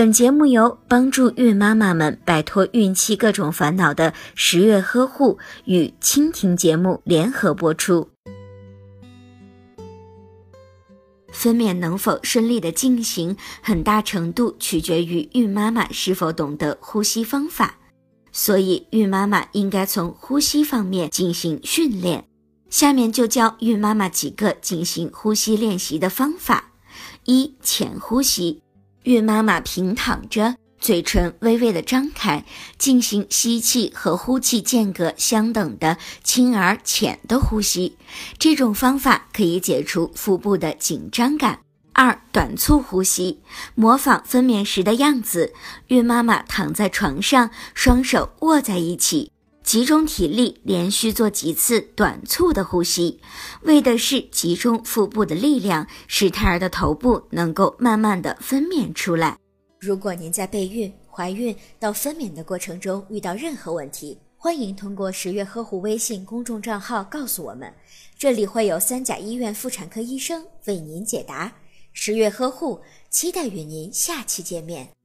本节目由帮助孕妈妈们摆脱孕期各种烦恼的十月呵护与蜻蜓节目联合播出。分娩能否顺利的进行，很大程度取决于孕妈妈是否懂得呼吸方法，所以孕妈妈应该从呼吸方面进行训练。下面就教孕妈妈几个进行呼吸练习的方法：一、浅呼吸。孕妈妈平躺着，嘴唇微微的张开，进行吸气和呼气间隔相等的轻而浅的呼吸。这种方法可以解除腹部的紧张感。二、短促呼吸，模仿分娩时的样子。孕妈妈躺在床上，双手握在一起。集中体力，连续做几次短促的呼吸，为的是集中腹部的力量，使胎儿的头部能够慢慢的分娩出来。如果您在备孕、怀孕到分娩的过程中遇到任何问题，欢迎通过十月呵护微信公众账号告诉我们，这里会有三甲医院妇产科医生为您解答。十月呵护，期待与您下期见面。